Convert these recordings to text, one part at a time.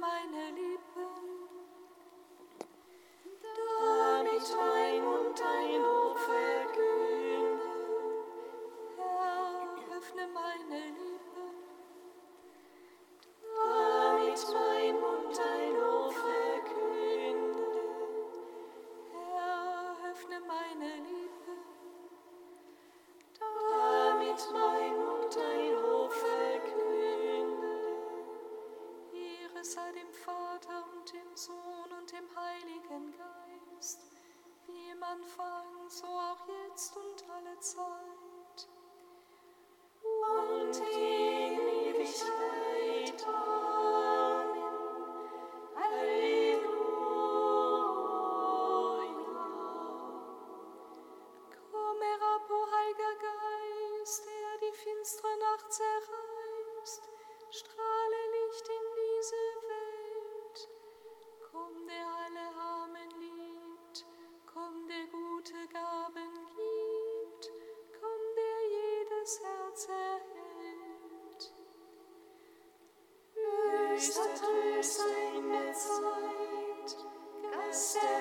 meine Liebe. tröster, tröster in der Zeit, Geist der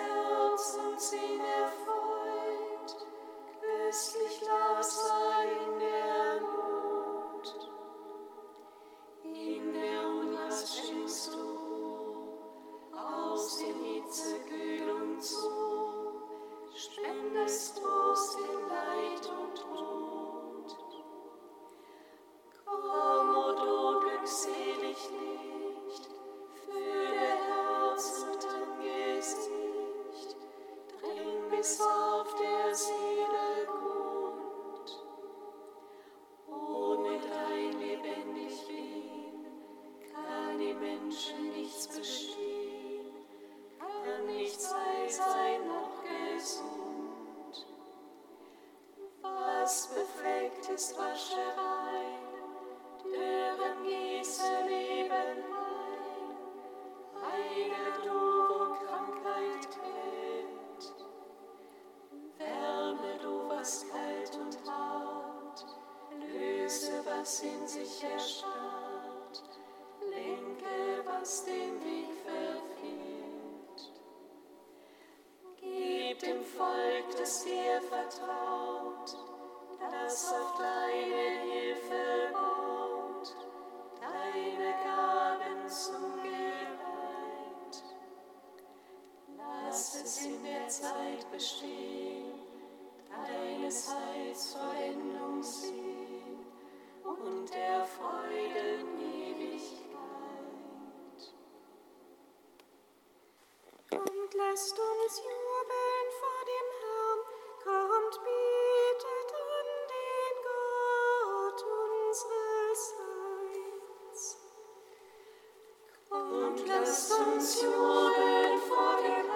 Volk, das dir vertraut, das auf deine Hilfe baut, deine Gaben zum Geleit. Lass es in der Zeit bestehen, deines Heils Vollendung sehen und der Freude Ewigkeit. Und lasst uns jubeln. und lasst uns jubeln vor dem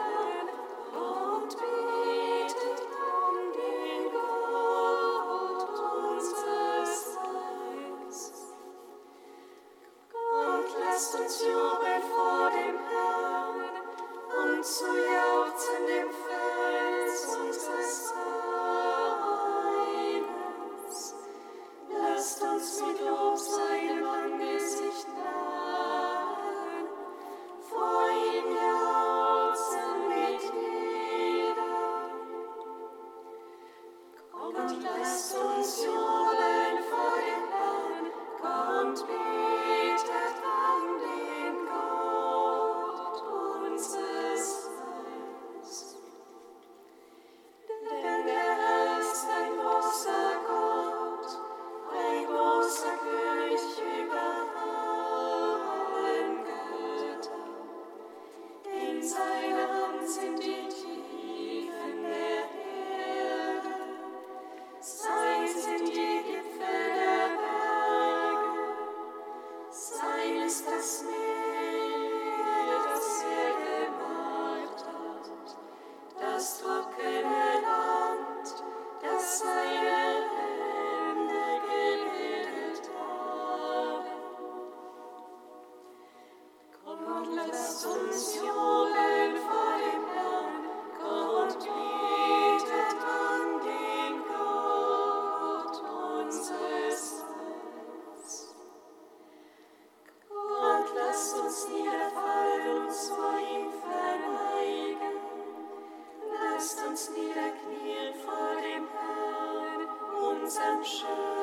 uns niederknien vor dem Herrn, unserem Schöpfer.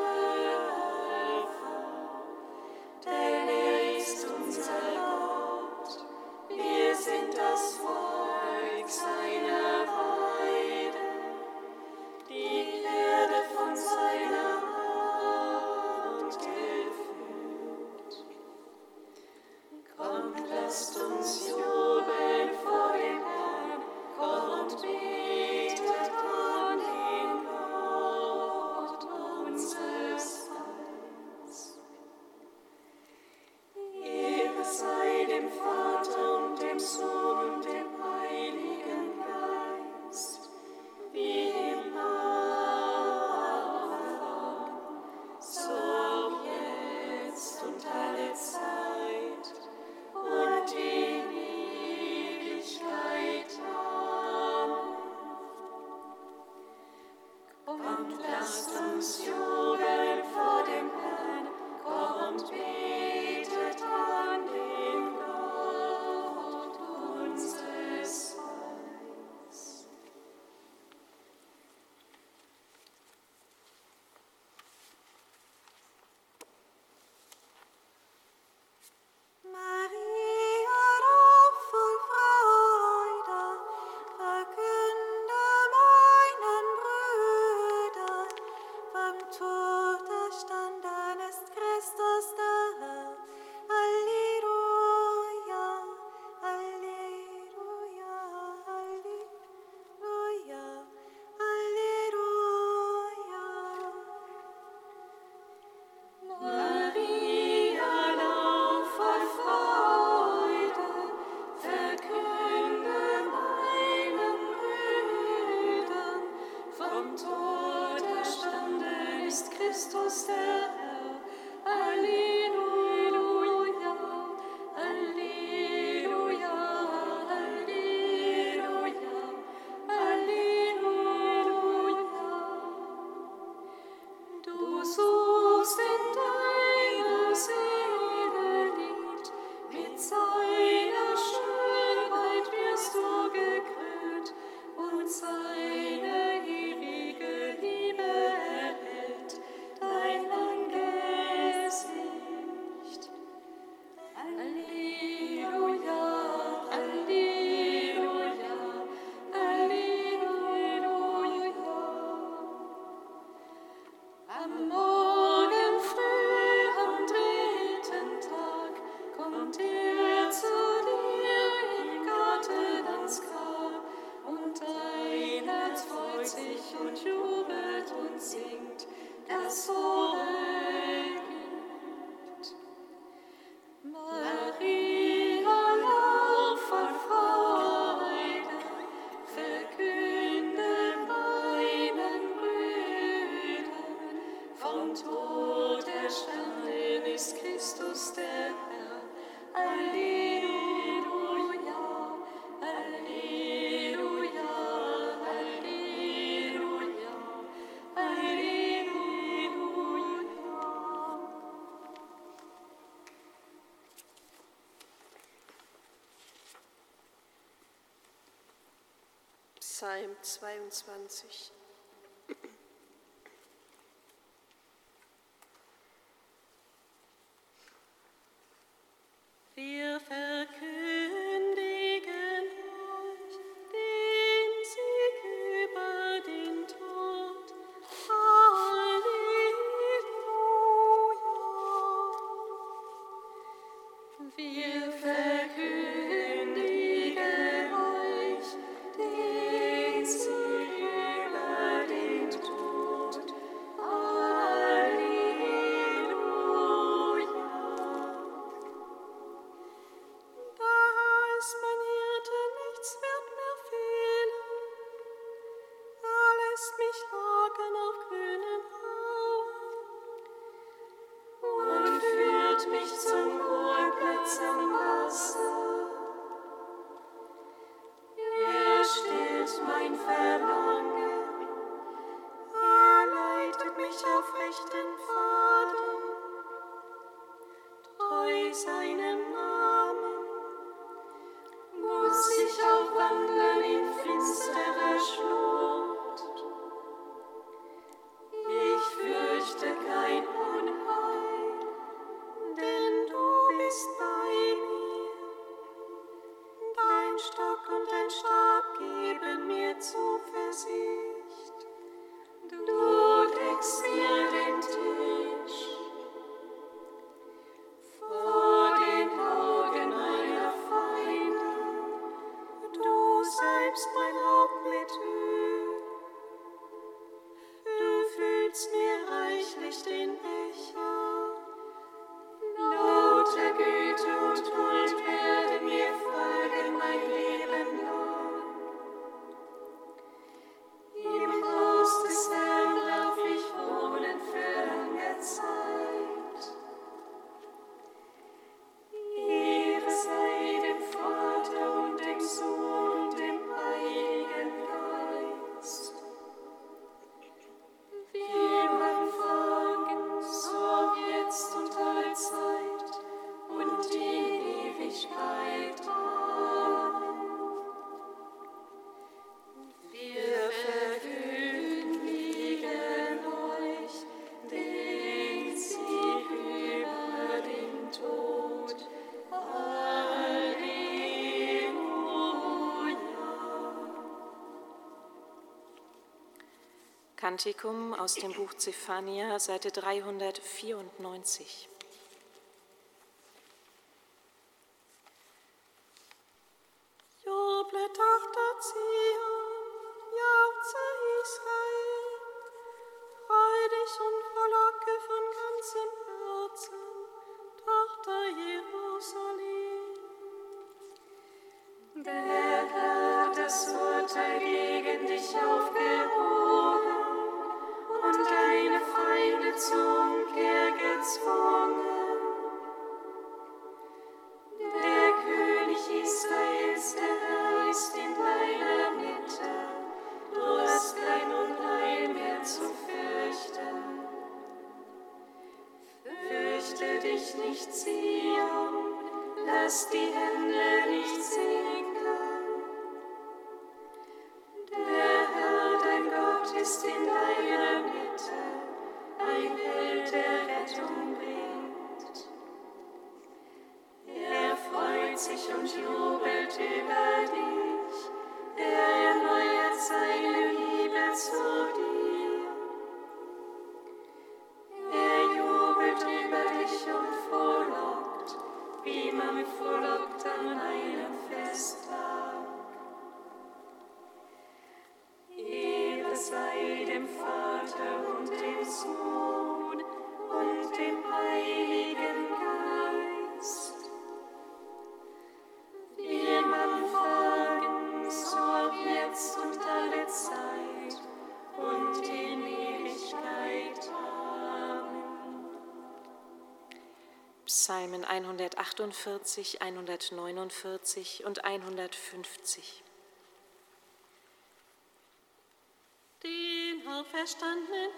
22. Kantikum aus dem Buch Zephania, Seite 394. freut sich und jubelt über dich. Psalmen 148, 149 und 150. Den auferstandenen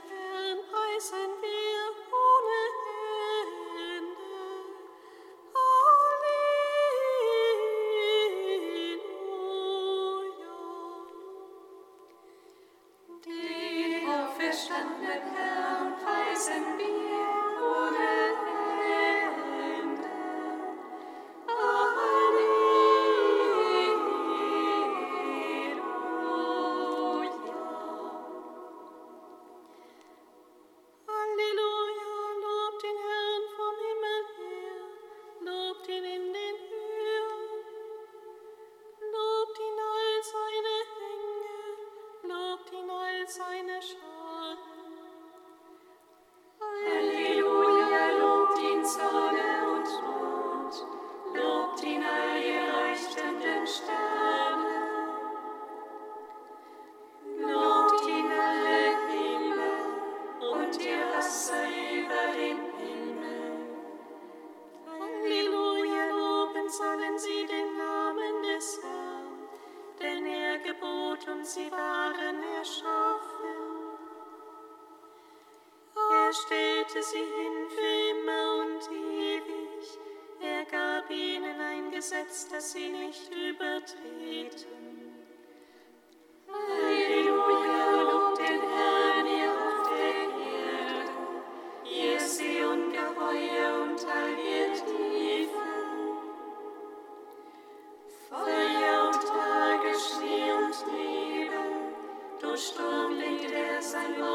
der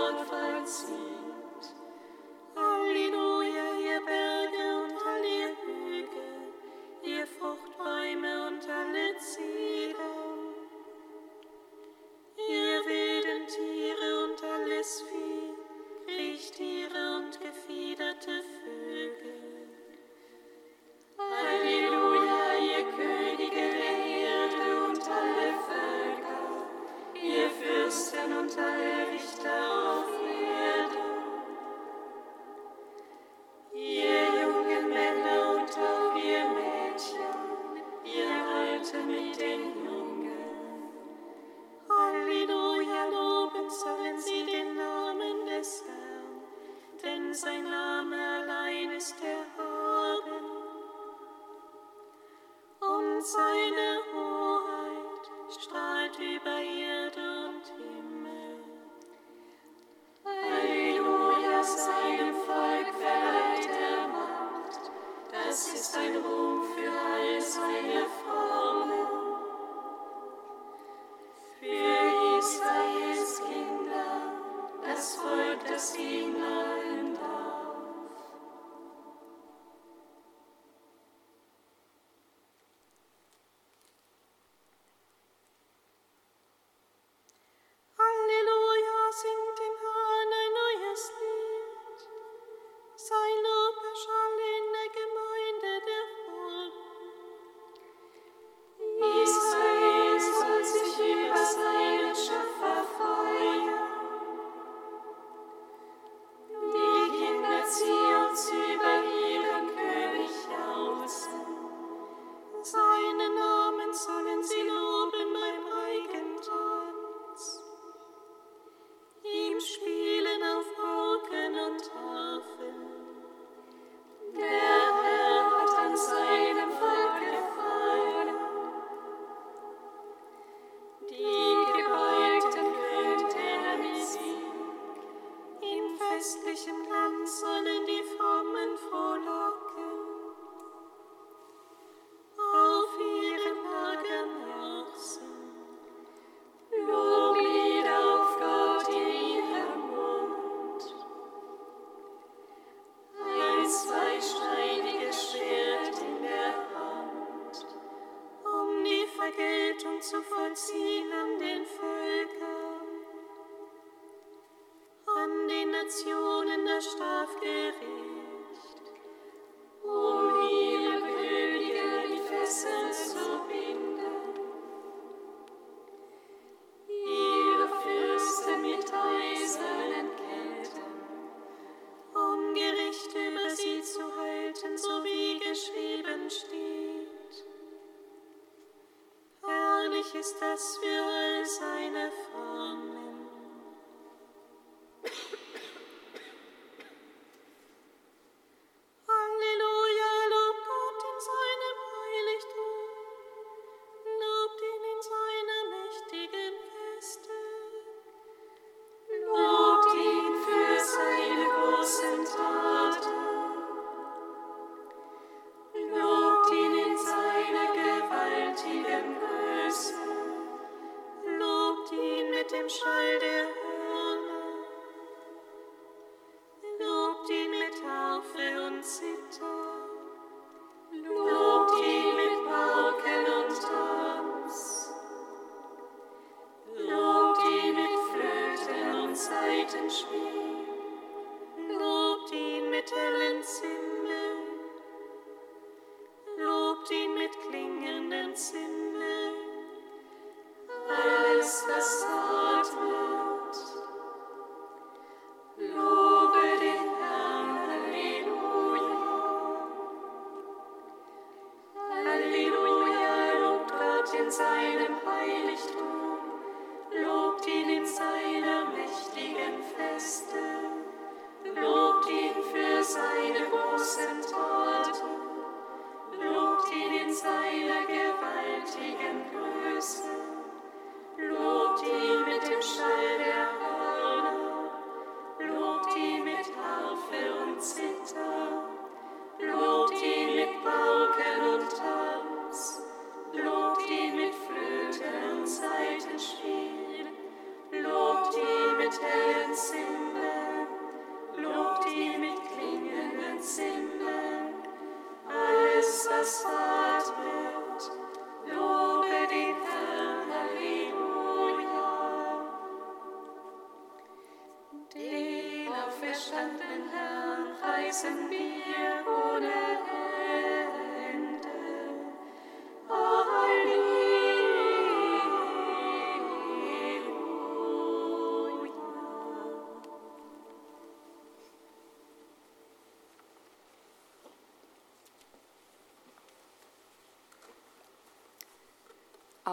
Yeah.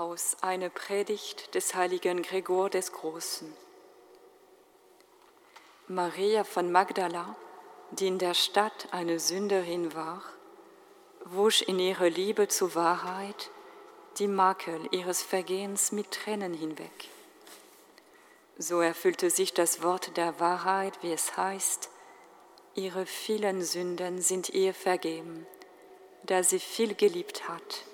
Aus einer Predigt des heiligen Gregor des Großen. Maria von Magdala, die in der Stadt eine Sünderin war, wusch in ihrer Liebe zur Wahrheit die Makel ihres Vergehens mit Tränen hinweg. So erfüllte sich das Wort der Wahrheit, wie es heißt, ihre vielen Sünden sind ihr vergeben, da sie viel geliebt hat.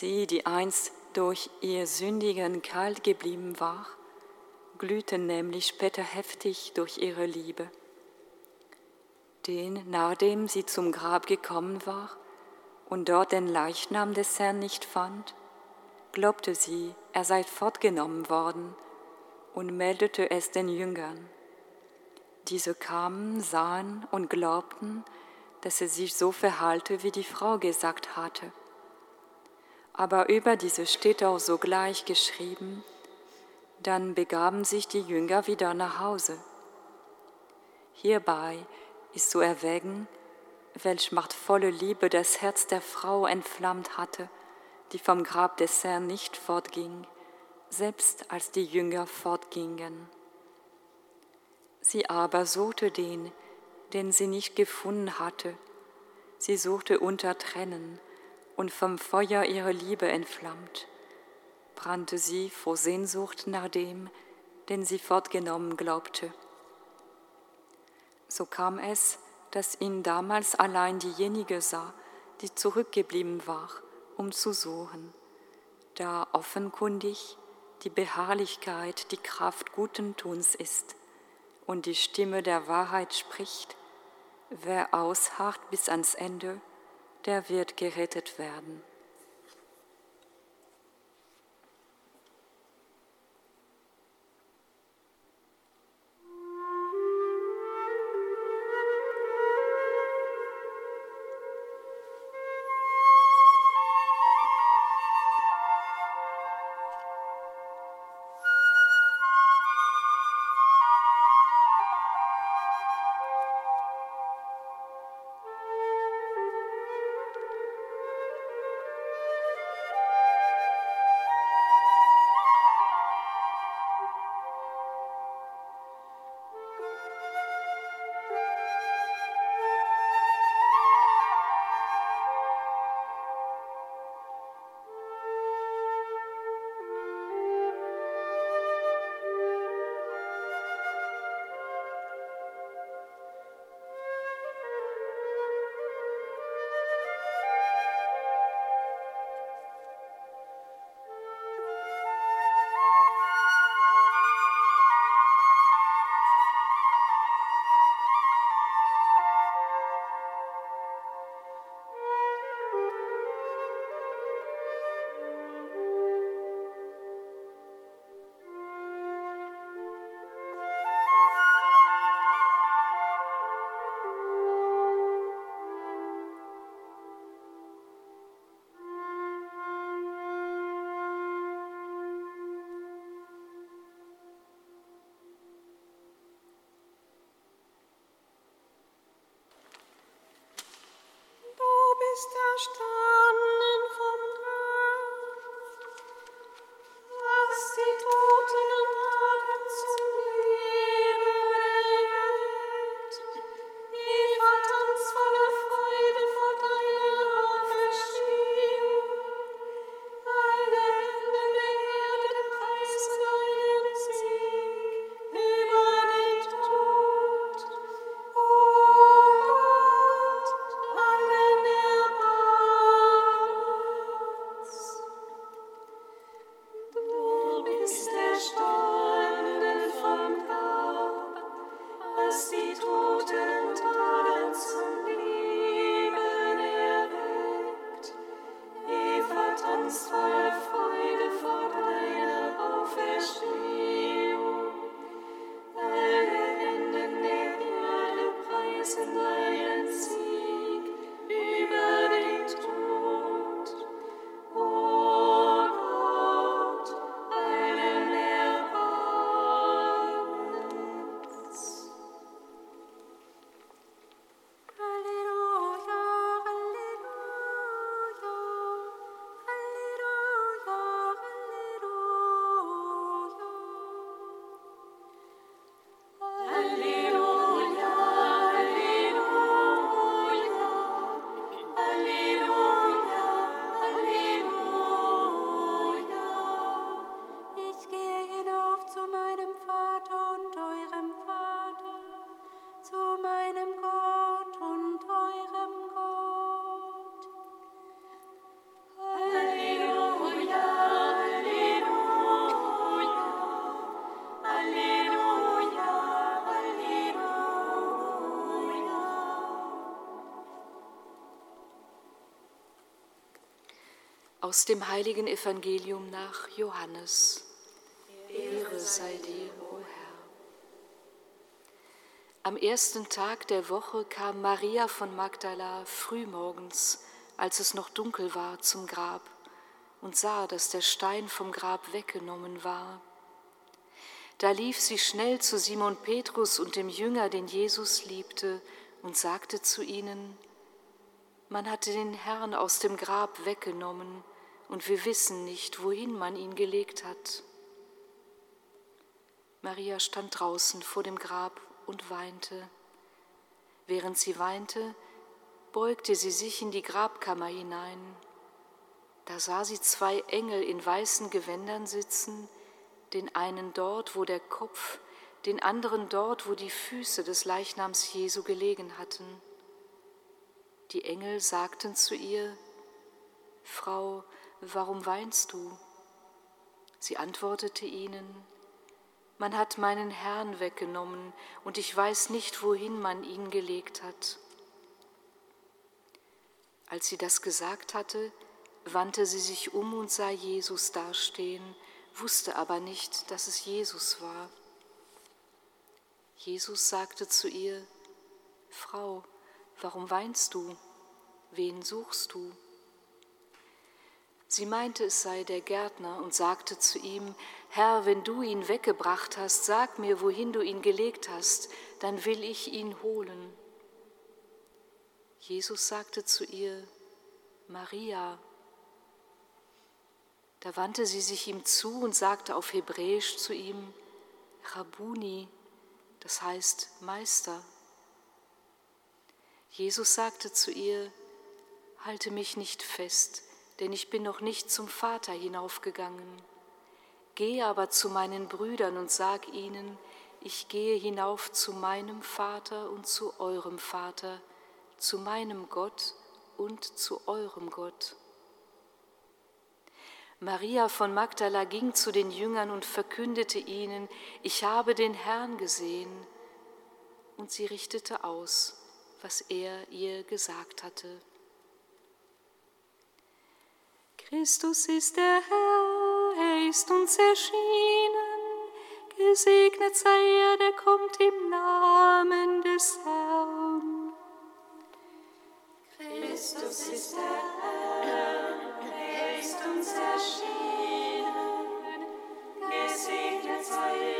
Sie, die einst durch ihr Sündigen kalt geblieben war, glühten nämlich später heftig durch ihre Liebe. Den, nachdem sie zum Grab gekommen war und dort den Leichnam des Herrn nicht fand, glaubte sie, er sei fortgenommen worden und meldete es den Jüngern. Diese kamen, sahen und glaubten, dass er sich so verhalte, wie die Frau gesagt hatte. Aber über diese steht auch sogleich geschrieben, dann begaben sich die Jünger wieder nach Hause. Hierbei ist zu erwägen, welch machtvolle Liebe das Herz der Frau entflammt hatte, die vom Grab des Herrn nicht fortging, selbst als die Jünger fortgingen. Sie aber suchte den, den sie nicht gefunden hatte. Sie suchte unter Tränen und vom Feuer ihrer Liebe entflammt, brannte sie vor Sehnsucht nach dem, den sie fortgenommen glaubte. So kam es, dass ihn damals allein diejenige sah, die zurückgeblieben war, um zu suchen, da offenkundig die Beharrlichkeit die Kraft guten Tuns ist und die Stimme der Wahrheit spricht, wer ausharrt bis ans Ende, der wird gerettet werden. Aus dem heiligen Evangelium nach Johannes. Ehre sei dir, o Herr. Am ersten Tag der Woche kam Maria von Magdala frühmorgens, als es noch dunkel war, zum Grab und sah, dass der Stein vom Grab weggenommen war. Da lief sie schnell zu Simon Petrus und dem Jünger, den Jesus liebte, und sagte zu ihnen, man hatte den Herrn aus dem Grab weggenommen, und wir wissen nicht, wohin man ihn gelegt hat. Maria stand draußen vor dem Grab und weinte. Während sie weinte, beugte sie sich in die Grabkammer hinein. Da sah sie zwei Engel in weißen Gewändern sitzen, den einen dort, wo der Kopf, den anderen dort, wo die Füße des Leichnams Jesu gelegen hatten. Die Engel sagten zu ihr, Frau, warum weinst du? Sie antwortete ihnen, man hat meinen Herrn weggenommen und ich weiß nicht, wohin man ihn gelegt hat. Als sie das gesagt hatte, wandte sie sich um und sah Jesus dastehen, wusste aber nicht, dass es Jesus war. Jesus sagte zu ihr, Frau, warum weinst du? Wen suchst du? Sie meinte, es sei der Gärtner und sagte zu ihm, Herr, wenn du ihn weggebracht hast, sag mir, wohin du ihn gelegt hast, dann will ich ihn holen. Jesus sagte zu ihr, Maria. Da wandte sie sich ihm zu und sagte auf Hebräisch zu ihm, Rabuni, das heißt Meister. Jesus sagte zu ihr, Halte mich nicht fest, denn ich bin noch nicht zum Vater hinaufgegangen. Geh aber zu meinen Brüdern und sag ihnen, ich gehe hinauf zu meinem Vater und zu eurem Vater, zu meinem Gott und zu eurem Gott. Maria von Magdala ging zu den Jüngern und verkündete ihnen, ich habe den Herrn gesehen. Und sie richtete aus, was er ihr gesagt hatte. Christus ist der Herr, er ist uns erschienen. Gesegnet sei er, der kommt im Namen des Herrn. Christus ist der Herr, er ist uns erschienen. Gesegnet sei er,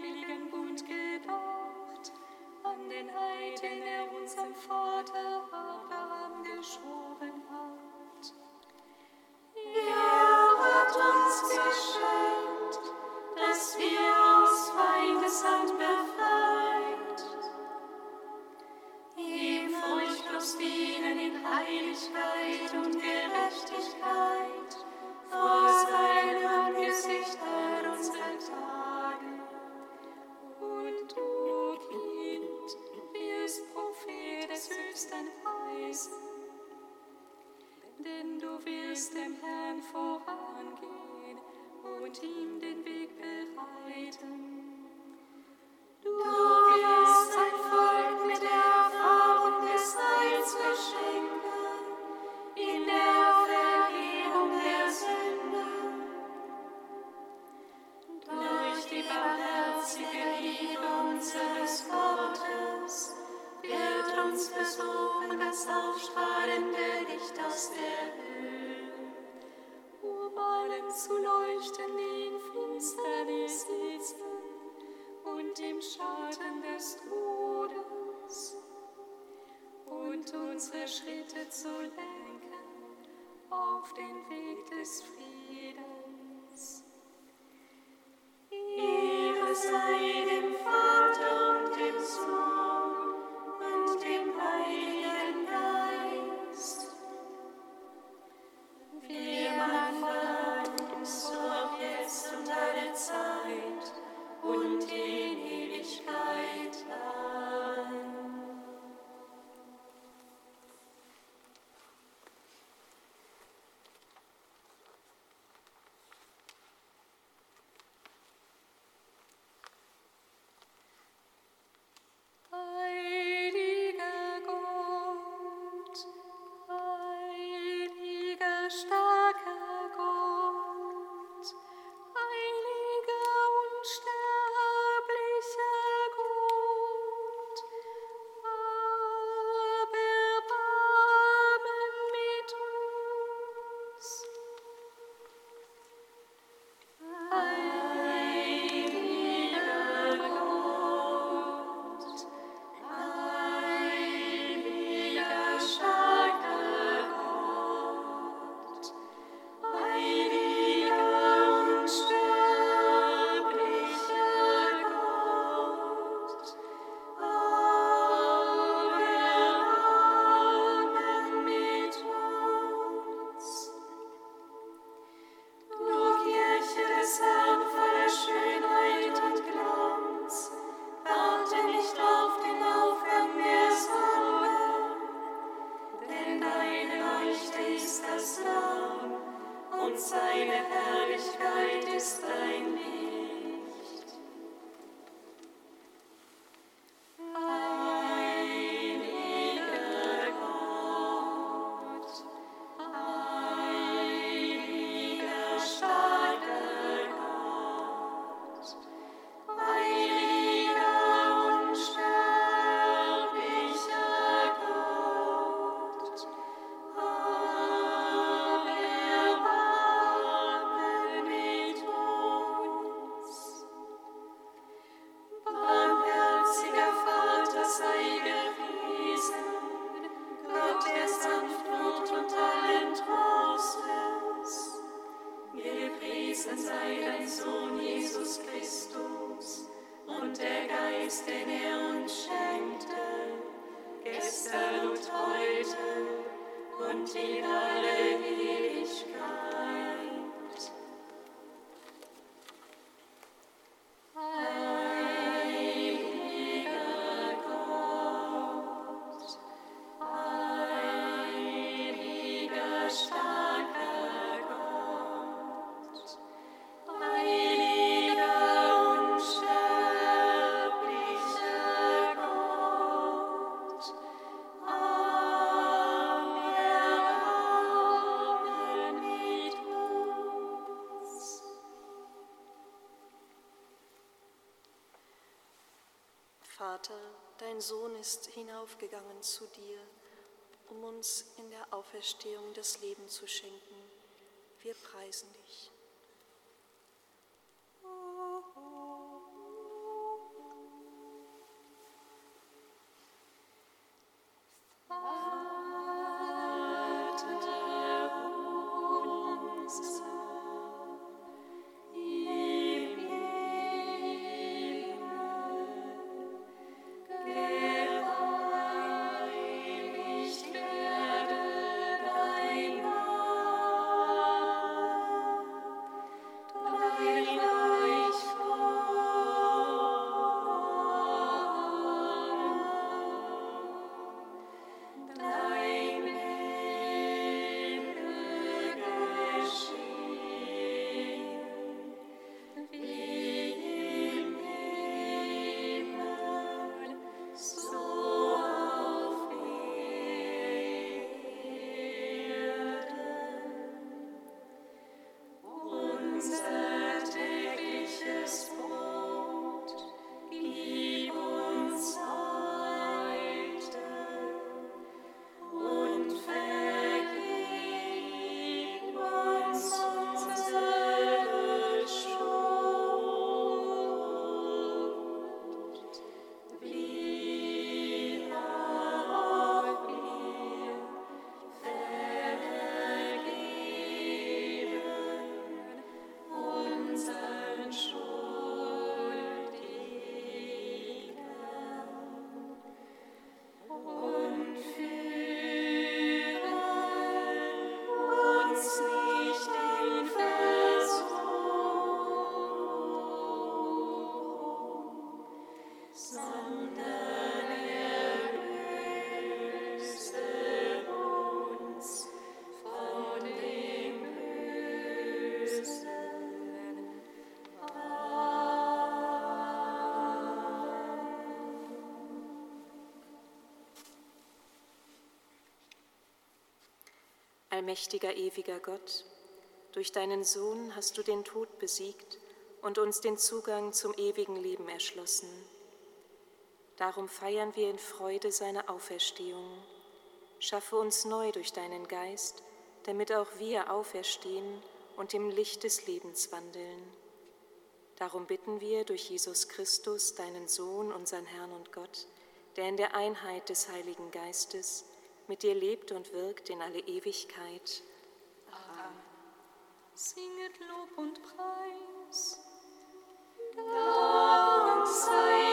Schritte zu lenken auf den Weg des Friedens. Ihre Seite. está. Vater, dein Sohn ist hinaufgegangen zu dir, um uns in der Auferstehung das Leben zu schenken. Wir preisen dich. Allmächtiger, ewiger Gott, durch deinen Sohn hast du den Tod besiegt und uns den Zugang zum ewigen Leben erschlossen. Darum feiern wir in Freude seine Auferstehung. Schaffe uns neu durch deinen Geist, damit auch wir auferstehen und im Licht des Lebens wandeln. Darum bitten wir durch Jesus Christus, deinen Sohn, unseren Herrn und Gott, der in der Einheit des Heiligen Geistes mit dir lebt und wirkt in alle Ewigkeit. Amen. Singet Lob und Preis. Dank sei